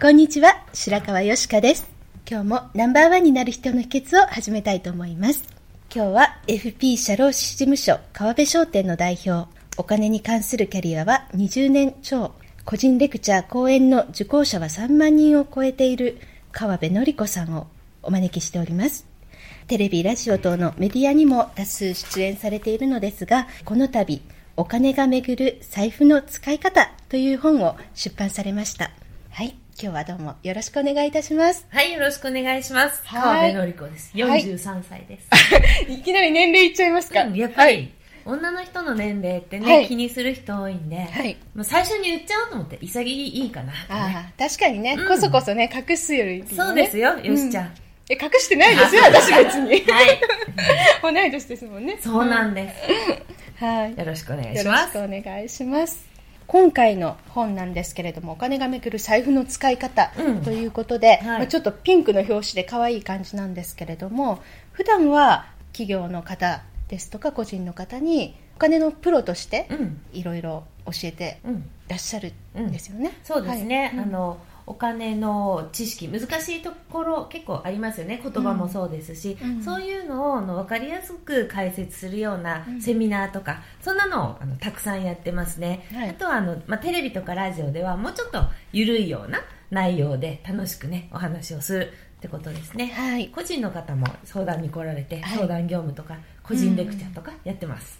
こんにちは。白川よしかです。今日もナンバーワンになる人の秘訣を始めたいと思います。今日は FP 社労士事務所川辺商店の代表、お金に関するキャリアは20年超、個人レクチャー講演の受講者は3万人を超えている川辺典子さんをお招きしております。テレビ、ラジオ等のメディアにも多数出演されているのですが、この度、お金がめぐる財布の使い方という本を出版されました。はい、今日はどうもよろしくお願いいたします。はい、よろしくお願いします。はい川辺典子です。はい43歳です。いきなり年齢いっちゃいますか、うんやっぱり、はい女の人の年齢ってね、はい気にする人多いんで、はいもう最初に言っちゃおうと思って、潔いいかな、ああ、確かにね、うんこそこそね、隠すより、ね、そうですよ、よしちゃん。うえ、隠してないですよ、私別に。はい。同い年ですもんね。そうなんです。はい。よろしくお願いよします。ろしくお願いします。今回の本なんですけれども、お金がめくる財布の使い方うんということで、はいまあちょっとピンクの表紙で可愛い感じなんですけれども、普段は企業の方ですとか個人の方にお金のプロとしてうん。いろいろ教えてうん。らっしゃるんですよね。そうですね、はいあのお金の知識難しいところ結構ありますよね。言葉もそうですし、うん。そういうのをあの分かりやすく解説するようなうん。セミナーとか、そんなのをあのたくさんやってますね、はい。あとはあの、まあ、テレビとかラジオではもうちょっと緩いような内容で楽しくねお話をするってことですね、はい。個人の方も相談に来られて、はい。相談業務とか個人レクチャーとかやってます、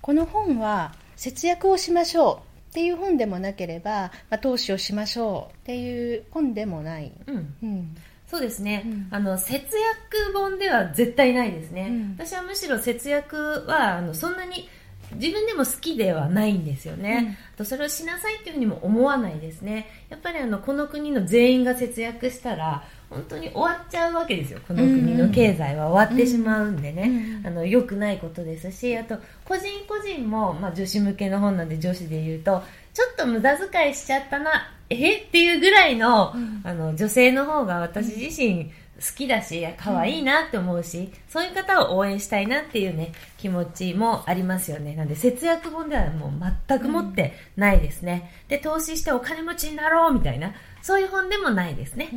この本は節約をしましょうっていう本でもなければ、まあ、投資をしましょうっていう本でもない。うん。うん。そうですね、うん。あの節約本では絶対ないですね、うん。私はむしろ節約はあのそんなに自分でも好きではないんですよね、あとそれをしなさいっていうふうにも思わないですね。やっぱりあのこの国の全員が節約したら本当に終わっちゃうわけですよ。この国の経済は終わってしまうんでね、うんあの良くないことですしあと個人個人も、まあ、女子向けの本なんで女子で言うとちょっと無駄遣いしちゃったなえ？っていうぐらいの,、うん。あの女性の方が私自身好きだし可愛いなって思うし、そういう方を応援したいなっていうね気持ちもありますよね。なんで節約本ではもう全く持ってないですね、で投資してお金持ちになろうみたいなそういう本でもないですね、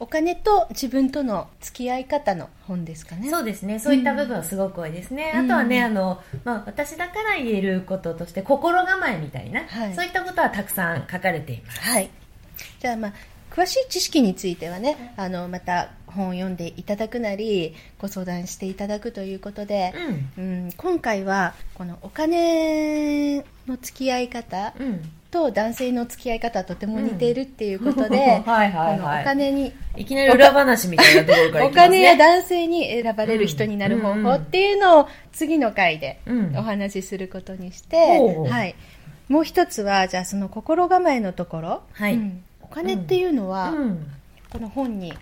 お金と自分との付き合い方の本ですかね。そうですね。そういった部分はすごく多いですね、うん。あとはねあの、まあ、私だから言えることとして心構えみたいな、はい。そういったことはたくさん書かれています。はい。じゃあまあ詳しい知識についてはね、あのまた本を読んでいただくなり、ご相談していただくということで、うん。うん、今回はこのお金の付き合い方うんと男性の付き合い方はとても似ているっていうことで、お金にいきなり裏話みたいなところからいお金や男性に選ばれる人になる方法っていうのを次の回でうん。お話しすることにして、ほうはい、もう一つはじゃあその心構えのところ、はい。うん。お金っていうのは、うん。この本に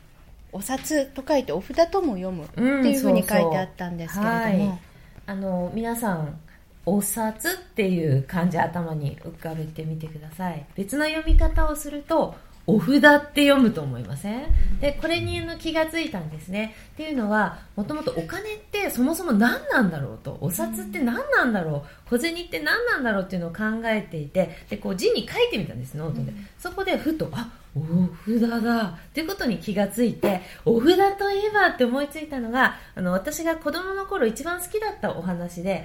お札と書いてお札とも読むってうんいうふうにそうそう書いてあったんですけれども、はい。あの皆さんお札っていう漢字頭に浮かべてみてください。別の読み方をするとお札って読むと思いません？でこれにの気がついたんですね。っていうのはもともとお金ってそもそも何なんだろうと。お札って何なんだろう？小銭って何なんだろうっていうのを考えていてでこう字に書いてみたんですノートで、そこでふとあお札だ。っていうことに気がついてお札といえばって思いついたのがあの私が子供の頃一番好きだったお話で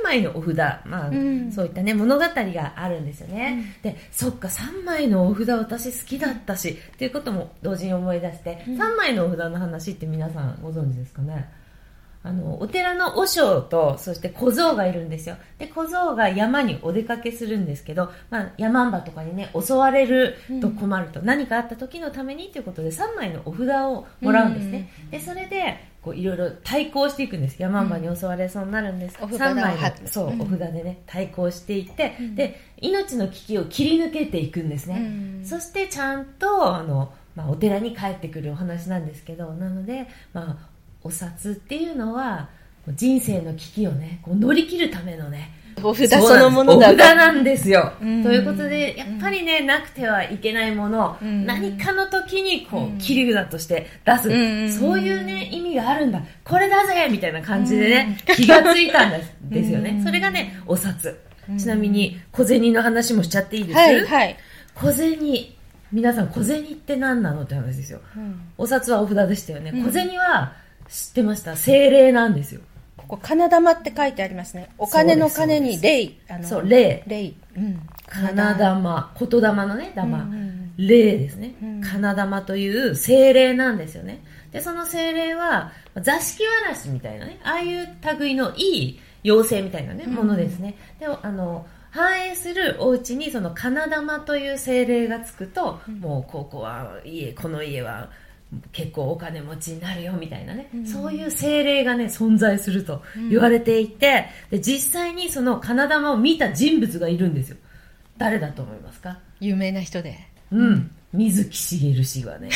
3枚のお札、まあうん。そういったね物語があるんですよね、でそっか3枚のお札私好きだったしっていうことも同時に思い出して、3枚のお札の話って皆さんご存知ですかね？あのお寺の和尚とそして小僧がいるんですよ。で小僧が山にお出かけするんですけど、まあ、山んばとかにね襲われると困ると、何かあった時のためにということで3枚のお札をもらうんですね、でそれでこういろいろ対抗していくんです。山んばに襲われそうになるんです、お札3枚のそう、うん。お札でね対抗していって、で命の危機を切り抜けていくんですね、うん。そしてちゃんとあの、まあ、お寺に帰ってくるお話なんですけどなので、まあ、お札っていうのは人生の危機をねこう乗り切るためのねお札そのものだそうなんですお札なんですよ、うん。ということでやっぱりね、なくてはいけないもの、うん。何かの時にこう、うん。切り札として出す、うんそういうね意味があるんだ。これだぜみたいな感じでね、気がついたんです。ですよね、うん。それがねお札。ちなみに小銭の話もしちゃっていいです、はいはい、小銭皆さん小銭って何なの？って話ですよ。うん。お札はお札でしたよね、うん。小銭は知ってました？精霊なんですよ。ここ金玉って書いてありますね。お金の金に霊。あのそう霊。霊。うん。金玉。言霊のね玉、うんうん。霊ですね、うん。金玉という精霊なんですよね。でその精霊は座敷わらしみたいなねああいう類のいい妖精みたいなね、うん。ものですね。であの繁栄するお家にその金玉という精霊がつくと、もうここは家この家は結構お金持ちになるよみたいなね、うん。そういう精霊がね存在すると言われていて、で実際にその金玉を見た人物がいるんですよ。誰だと思いますか？有名な人で。うん。水木しげる氏がね、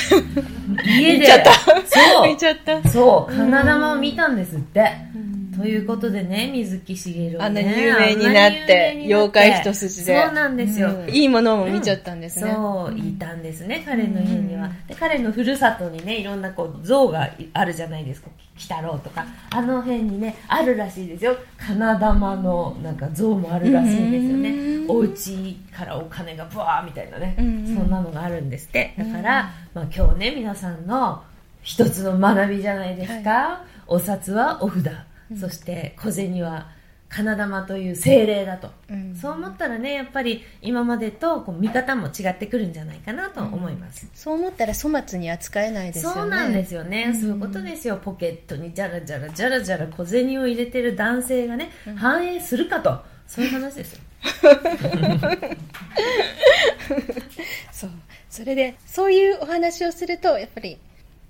家で、見ちゃった。そう。見ちゃった。そう、金玉を見たんですって。うんということでね、水木しげるはね、あんなに有名になって妖怪一筋でそうなんですよ。うんいいものも見ちゃったんですね、そう、いたんですね、彼の家には。で彼のふるさとにね、いろんなこう像があるじゃないですか。鬼太郎とか。あの辺にね、あるらしいですよ。金玉のなんか像もあるらしいんですよね。うんお家からお金がブワーみたいなね、うんそんなのがあるんですって。だから、まあ今日ね、皆さんの一つの学びじゃないですか。お札はお札。そして小銭は金玉という精霊だと。うんそう思ったらね、やっぱり今までとこう見方も違ってくるんじゃないかなと思います。そう思ったら粗末に扱えないですよねそうなんですよね、うんそういうことですよ。ポケットにじゃらじゃらじゃらじゃら小銭を入れてる男性がね、反映するかと。そういう話ですよ。そうそれでそういうお話をするとやっぱり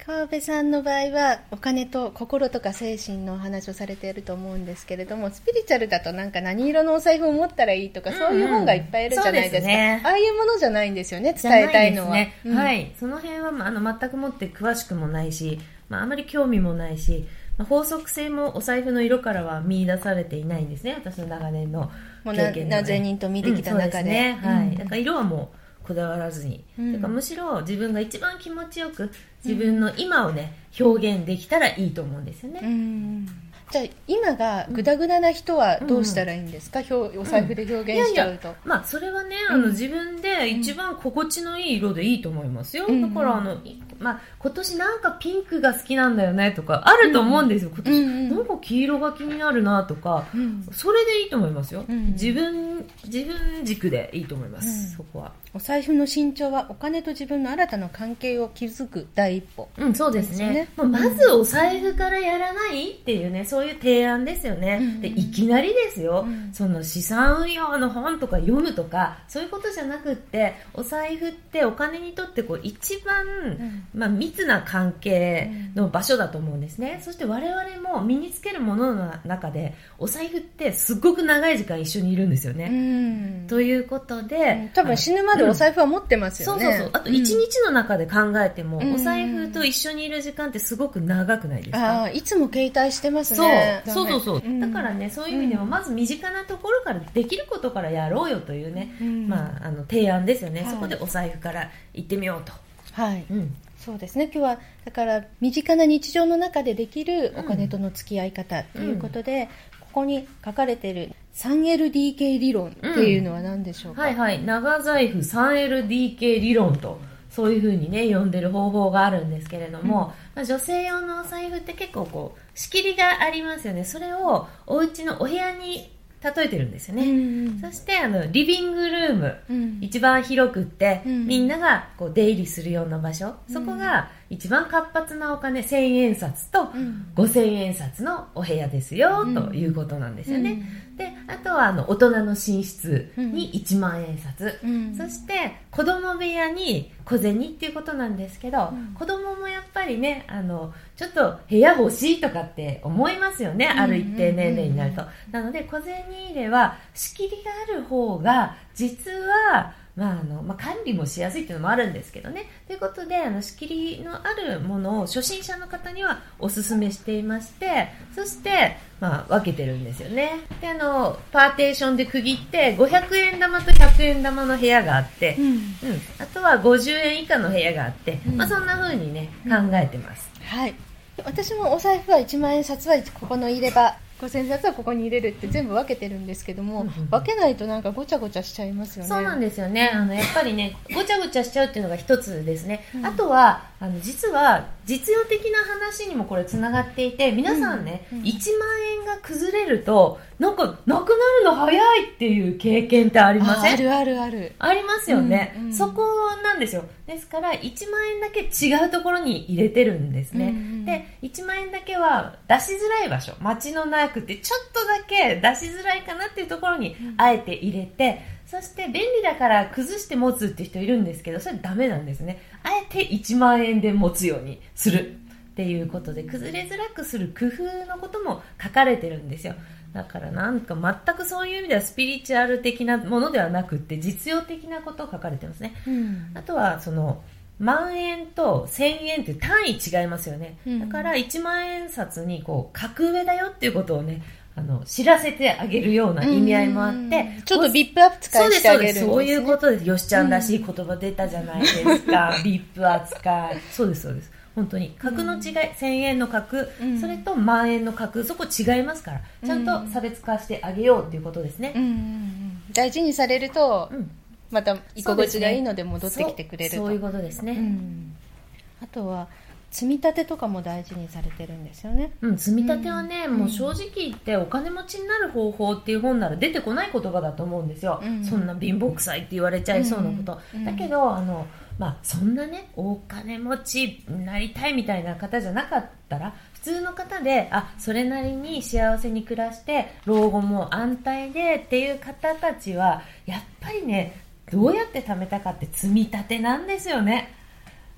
川辺さんの場合はお金と心とか精神のお話をされていると思うんですけれどもスピリチュアルだとなんか何色のお財布を持ったらいいとか、うん。そういう本がいっぱいあるじゃないですか。ね。ああいうものじゃないんですよね伝えたいのは。ね。うん。はい、その辺は、まあ、あの全くもって詳しくもないし、まあ、あまり興味もないし、まあ、法則性もお財布の色からは見出されていないんですね私の長年のもうな経験ではね何千人と見てきた中で。うんそうすね。はい。うん。だから色はもうこだわらずに、うん。てかむしろ自分が一番気持ちよく自分の今をね表現できたらいいと思うんですよね、うんじゃあ今がグダグダな人はどうしたらいいんですか、表お財布で表現しちゃうと、まあそれはね、あうん。の自分で一番心地のいい色でいいと思いますよ、うん。だからあの、いまあ、今年なんかピンクが好きなんだよねとかあると思うんですよ、今年、うんうん。なんか黄色が気になるなとか、うん。それでいいと思いますよ、うん。自分自分軸でいいと思います、うん。そこは。お財布の身長はお金と自分の新たな関係を築く第一歩。うん、そうですね。ですね。まあ、まずお財布からやらないっていうね、そういう提案ですよね。うん。で、いきなりですよ、うん。その資産運用の本とか読むとか、そういうことじゃなくって、お財布ってお金にとってこう一番、ん。まあ、密な関係の場所だと思うんですね。そして我々も身につけるものの中で、お財布ってすっごく長い時間一緒にいるんですよね。うん。ということで、多分死ぬまでお財布は持ってますよね、そうそうそう。あと一日の中で考えても、うんお財布と一緒にいる時間ってすごく長くないですあかあいつも携帯してますそう。ねそうそうそう、ん。だからねそういう意味でもまず身近なところからできることからやろうよというね、うん。まあ、あの提案ですよね、はい。そこでお財布から行ってみようと、はい。うん、そうですね。今日はだから身近な日常の中でできるお金との付き合い方ということで、こに書かれている 3LDK 理論っていうのは何でしょうか、はいはい。長財布 3LDK 理論とそういうふうにね呼んでる方法があるんですけれども、まあ、女性用のお財布って結構こう仕切りがありますよね。それをお家のお部屋に例えてるんですよね、うんそしてあのリビングルーム、うん。一番広くって、うん。みんながこう出入りするような場所、そこが一番活発なお金1000円札とうん。5000円札のお部屋ですよ、うん。ということなんですよね、であとはあの大人の寝室に1万円札、うん。そして子供部屋に小銭っていうことなんですけど、うん。子供もやっぱりねあのちょっと部屋欲しいとかって思いますよね、ある一定年齢になると、なので小銭入れは仕切りがある方が実はまああのまあ、管理もしやすいっていうのもあるんですけどね。ということで、あの仕切りのあるものを初心者の方にはおすすめしていまして、そして、まあ、分けてるんですよね。で、あの、パーテーションで区切って、500円玉と100円玉の部屋があって、うんうん、あとは50円以下の部屋があって、うんまあ、そんな風にね、考えてます。はい私もお財布は1万円札はここの入れ歯5000円札はここに入れるって全部分けてるんですけども、分けないとなんかごちゃごちゃしちゃいますよね。そうなんですよね。あの、やっぱりね、ごちゃごちゃしちゃうっていうのが一つですね。うん。あとは、あの、実は、実用的な話にもこれ繋がっていて、皆さんね、うんうん。1万円が崩れると、なんか、なくなるの早いっていう経験ってありません？ああるあるある。ありますよね、うんうん。そこなんですよ。ですから1万円だけ違うところに入れてるんですね、うんうんで1万円だけは出しづらい場所街のなくてちょっとだけ出しづらいかなっていうところにあえて入れて、そして便利だから崩して持つっていう人いるんですけどそれダメなんですね。あえて1万円で持つようにするっていうことで崩れづらくする工夫のことも書かれてるんですよ。だからなんか全くそういう意味ではスピリチュアル的なものではなくって実用的なことを書かれてますね。うん。あとはその万円と千円って単位違いますよね、うん。だから1万円札にこう格上だよっていうことをねあの知らせてあげるような意味合いもあって、うん。ちょっとビップ扱そういしてあげるね。そういうことです。よしちゃんらしい言葉出たじゃないですか、ビップ扱い。そうですそうです。本当に。格の違い、1000円の格、うん。それと万円の格。そこ違いますから。ちゃんと差別化してあげようっていうことですね。うん。うん。うん。大事にされるとうんまた居心地がいいので戻ってきてくれると。そうそういうことですね、うん。あとは積み立てとかも大事にされてるんですよね。うん、積み立てはね、うん。もう正直言ってお金持ちになる方法っていう本なら出てこない言葉だと思うんですよ、うん。そんな貧乏くさいって言われちゃいそうなこと、うん。だけどあの、まあ、そんなねお金持ちになりたいみたいな方じゃなかったら普通の方であそれなりに幸せに暮らして老後も安泰でっていう方たちはやっぱりねどうやって貯めたかって積み立てなんですよね。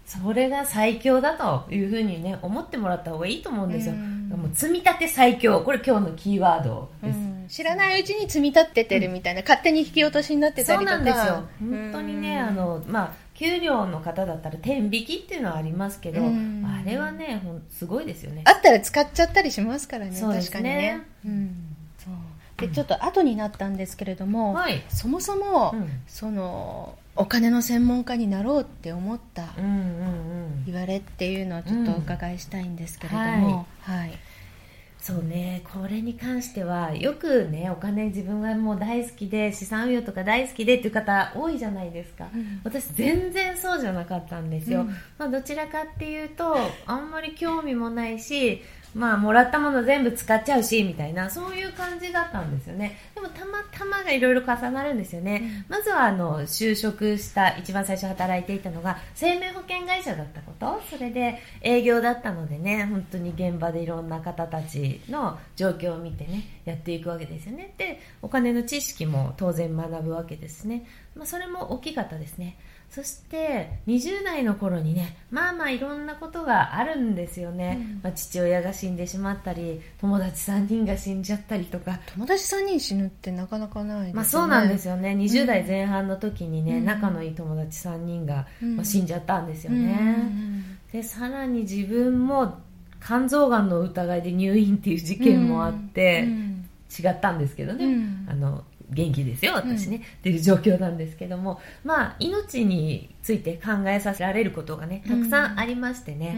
それが最強だというふうにね思ってもらった方がいいと思うんですよ、うん。もう積み立て最強。これ今日のキーワードです、うん。知らないうちに積み立ててるみたいな、勝手に引き落としになってたそうりとか。なんですよ。本当にね、うんあのまあ給料の方だったら天引きっていうのはありますけど、うん。あれはねすごいですよね。あったら使っちゃったりしますからねそうです確かねにね、うん、そうでちょっと後になったんですけれども、はい。そもそも、うん。そのお金の専門家になろうって思ったうんうんうん。言われっていうのをちょっとお伺いしたいんですけれども、はい。そうね、これに関してはよくねお金自分はもう大好きで資産運用とか大好きでっていう方多いじゃないですか、うん。私全然そうじゃなかったんですよ、うん。まあ、どちらかっていうとあんまり興味もないしまあもらったもの全部使っちゃうしみたいなそういう感じだったんですよね。でもたまたまがいろいろ重なるんですよね、まずはあの就職した一番最初働いていたのが生命保険会社だったこと。それで営業だったのでね本当に現場でいろんな方たちの状況を見てねやっていくわけですよね。でお金の知識も当然学ぶわけですね、まあ、それも大きかったですね。そして20代の頃にねまあまあいろんなことがあるんですよね、うん。まあ、父親が死んでしまったり友達3人が死んじゃったりとか。友達3人死ぬってなかなかないですよね、まあそうなんですよね。20代前半の時にね、うん。仲のいい友達3人が、うん。まあ死んじゃったんですようん。ね、でさらに自分も肝臓がんの疑いで入院っていう事件もあって、うん。違ったんですけどね、うん。あの元気ですよ、私ね、っていう状況なんですけども、まあ、命について考えさせられることがね、たくさんありましてね、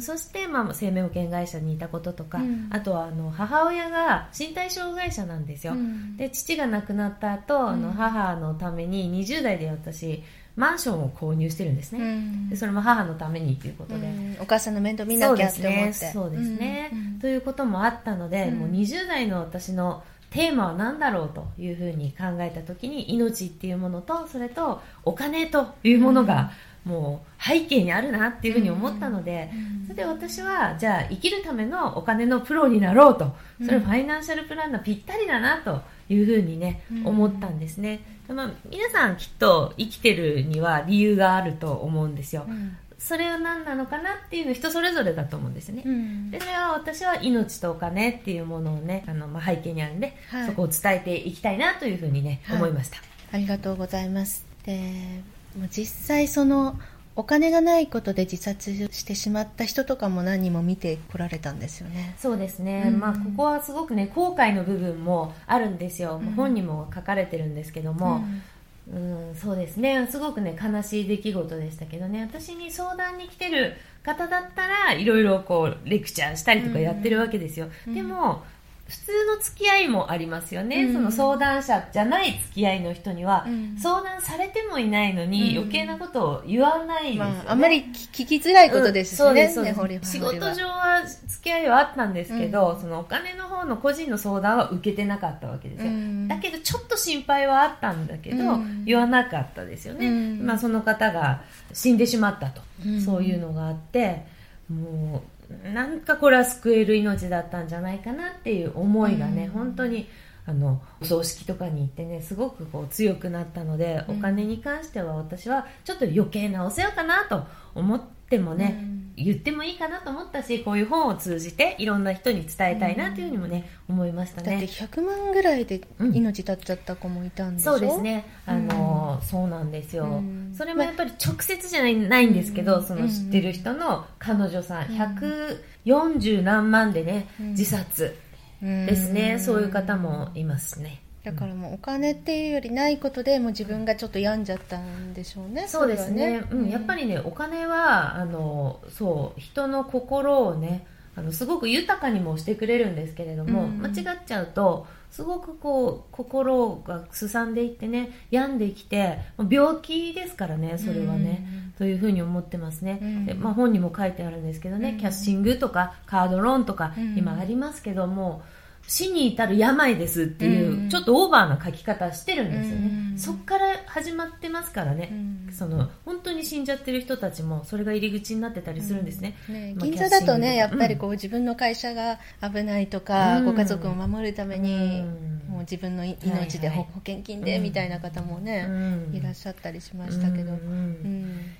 そして、まあ、生命保険会社にいたこととか、あとは、あの、母親が身体障害者なんですよ。で、父が亡くなった後、あの、母のために20代で私、マンションを購入してるんですね、うん、でそれも母のためにということで、うん、お母さんの面倒見なきゃって思って。そうですね、うん。ということもあったので、もう20代の私のテーマは何だろうというふうに考えた時に命っていうものとそれとお金というものが、もう背景にあるなっていうふうに思ったので、それで私はじゃあ生きるためのお金のプロになろうと。それファイナンシャルプランナーぴったりだなというふうにね、思ったんですね、まあ、皆さんきっと生きてるには理由があると思うんですよ、それは何なのかなっていうの人それぞれだと思うんですね、うん、でそれは私は命とお金っていうものをねあの、まあ、背景にあるんで、はい、そこを伝えていきたいなというふうにね、はい、思いました。ありがとうございます。で実際そのお金がないことで自殺してしまった人とかも何人も見てこられたんですよね。そうですね、うん、まあ、ここはすごくね後悔の部分もあるんですよ、うん、本にも書かれてるんですけども、うん、うんそうですね。すごくね悲しい出来事でしたけどね。私に相談に来てる方だったらいろいろこうレクチャーしたりとかやってるわけですよ、でも普通の付き合いもありますよね、うん、その相談者じゃない付き合いの人には、うん、相談されてもいないのに、余計なことを言わないですよね、まあ、あんまり聞きづらいことですしね、そうですね仕事上は付き合いはあったんですけど、そのお金の方の個人の相談は受けてなかったわけですよ、だけどちょっと心配はあったんだけど、言わなかったですよね、まあ、その方が死んでしまったと、そういうのがあってもうなんかこれは救える命だったんじゃないかなっていう思いがね、うん、本当にあのお葬式とかに行ってねすごくこう強くなったので、お金に関しては私はちょっと余計なお世話かなと思ってもね、うん、言ってもいいかなと思ったしこういう本を通じていろんな人に伝えたいなというふうにもね、うん、思いましたね。だって100万ぐらいで命絶っちゃった子もいたんでしょ、うん、そうですね。あの、うん、そうなんですよ、それもやっぱり直接じゃないないんですけど、その知ってる人の彼女さん、140何万でね、自殺ですね、そういう方もいますねだからもうお金っていうよりないことでもう自分がちょっと病んじゃったんでしょうね。そうですね。うん、やっぱりねお金はあのそう人の心をねあのすごく豊かにもしてくれるんですけれども、うん、間違っちゃうとすごくこう心がすさんでいってね病んできて病気ですからねそれはね、うん、というふうに思ってますね、うん、でまあ、本にも書いてあるんですけどね、キャッシングとかカードローンとか今ありますけども。死に至る病ですっていう、ちょっとオーバーな書き方してるんですよね、うん、そっから始まってますからね、うん、その本当に死んじゃってる人たちもそれが入り口になってたりするんですね。うん。ねまあ、銀座だとねやっぱりこう、自分の会社が危ないとか、ご家族を守るために、もう自分の命で保険金でみたいな方もね、いらっしゃったりしましたけど、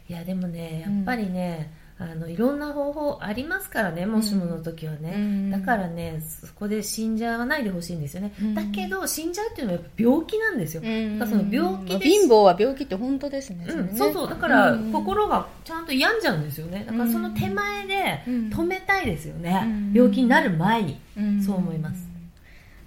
いやでもねやっぱりね、あのいろんな方法ありますからねもしもの時はね、うん、だからねそこで死んじゃわないでほしいんですよね、うん、だけど死んじゃうっていうのは病気なんですよ、うん、だからその病気で貧乏は病気って本当ですね,、うん、そうそう。だから心がちゃんと病んじゃうんですよね。だからその手前で止めたいですよね、病気になる前に、そう思います。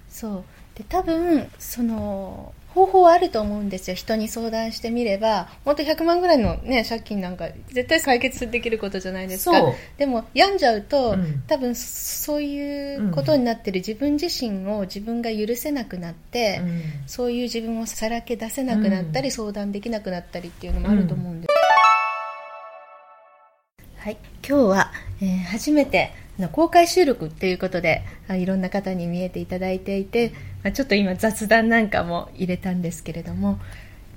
そう。で多分その方法はあると思うんですよ。人に相談してみれば、本当100万ぐらいのね、借金なんか絶対解決できることじゃないですか。でも病んじゃうと、うん、多分そういうことになってる自分自身を自分が許せなくなって、うん、そういう自分をさらけ出せなくなったり、うん、相談できなくなったりっていうのもあると思うんです。はい、今日は、えー、初めて公開収録っていうことでいろんな方に見えていただいていて、まあ、ちょっと今雑談なんかも入れたんですけれども、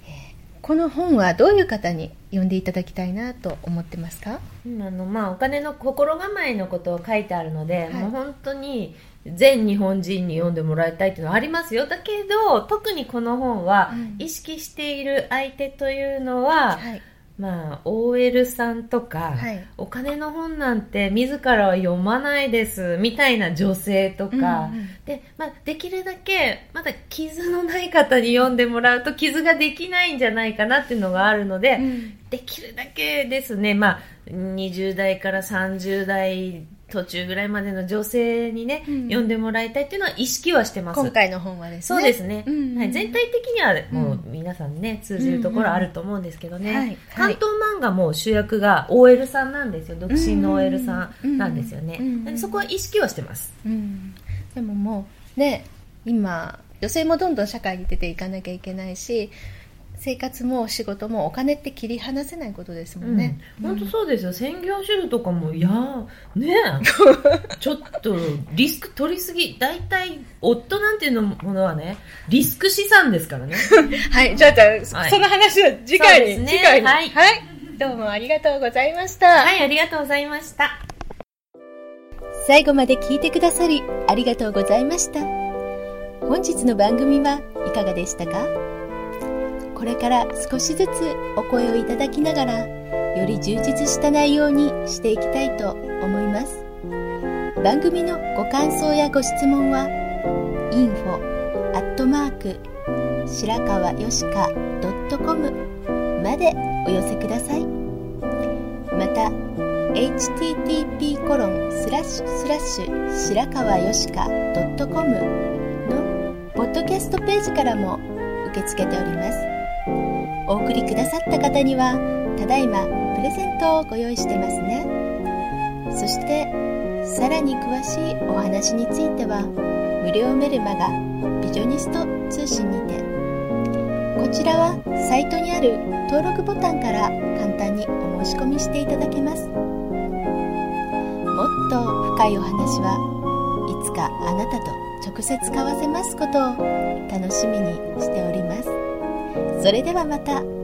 えー、この本はどういう方に読んでいただきたいなと思ってますか、あのまあ、お金の心構えのことを書いてあるので、はい、もう本当に全日本人に読んでもらいたいっていうのはありますよ。だけど特にこの本は意識している相手というのは、うんはいまあ、OL さんとか、はい、お金の本なんて自らは読まないですみたいな女性とか、うんうん、でまあ、できるだけまだ傷のない方に読んでもらうと傷ができないんじゃないかなっていうのがあるので、うん、できるだけですね、まあ、20代から30代途中ぐらいまでの女性にね、うん。読んでもらいたいっていうのは意識はしてます。今回の本はですね。そうですね、うんはい、全体的にはもうう皆さんね、通じるところあると思うんですけどね、うんうんはい。関東漫画も主役が OL さんなんですよ。独身の OL さんなんですよね、うんうん。そこは意識はしてます、うん、でももうね今女性もどんどん社会に出ていかなきゃいけないし生活も仕事もお金って切り離せないことですもんね、うん、本当そうですよ。専業主婦とかもいやーねえ。ちょっとリスク取りすぎ。大体夫なんていうのものはねリスク資産ですからね。はい。じゃあじゃあ、はい。その話は次回に、ね。次回に。はい。どうもありがとうございました、はいありがとうございました。最後まで聞いてくださりありがとうございました。本日の番組はいかがでしたか？これから少しずつお声をいただきながらより充実した内容にしていきたいと思います。番組のご感想やご質問は info アットマーク白川よしか .com までお寄せください。また http コロンスラッシュスラッシュ白川よしか .com のポッドキャストページからも受け付けております。お送りくださった方にはただいまプレゼントをご用意してますね。そしてさらに詳しいお話については無料メルマガビジョニスト通信にてこちらはサイトにある登録ボタンから簡単にお申し込みしていただけます。もっと深いお話はいつかあなたと直接交わせますことを楽しみにしております。それではまた。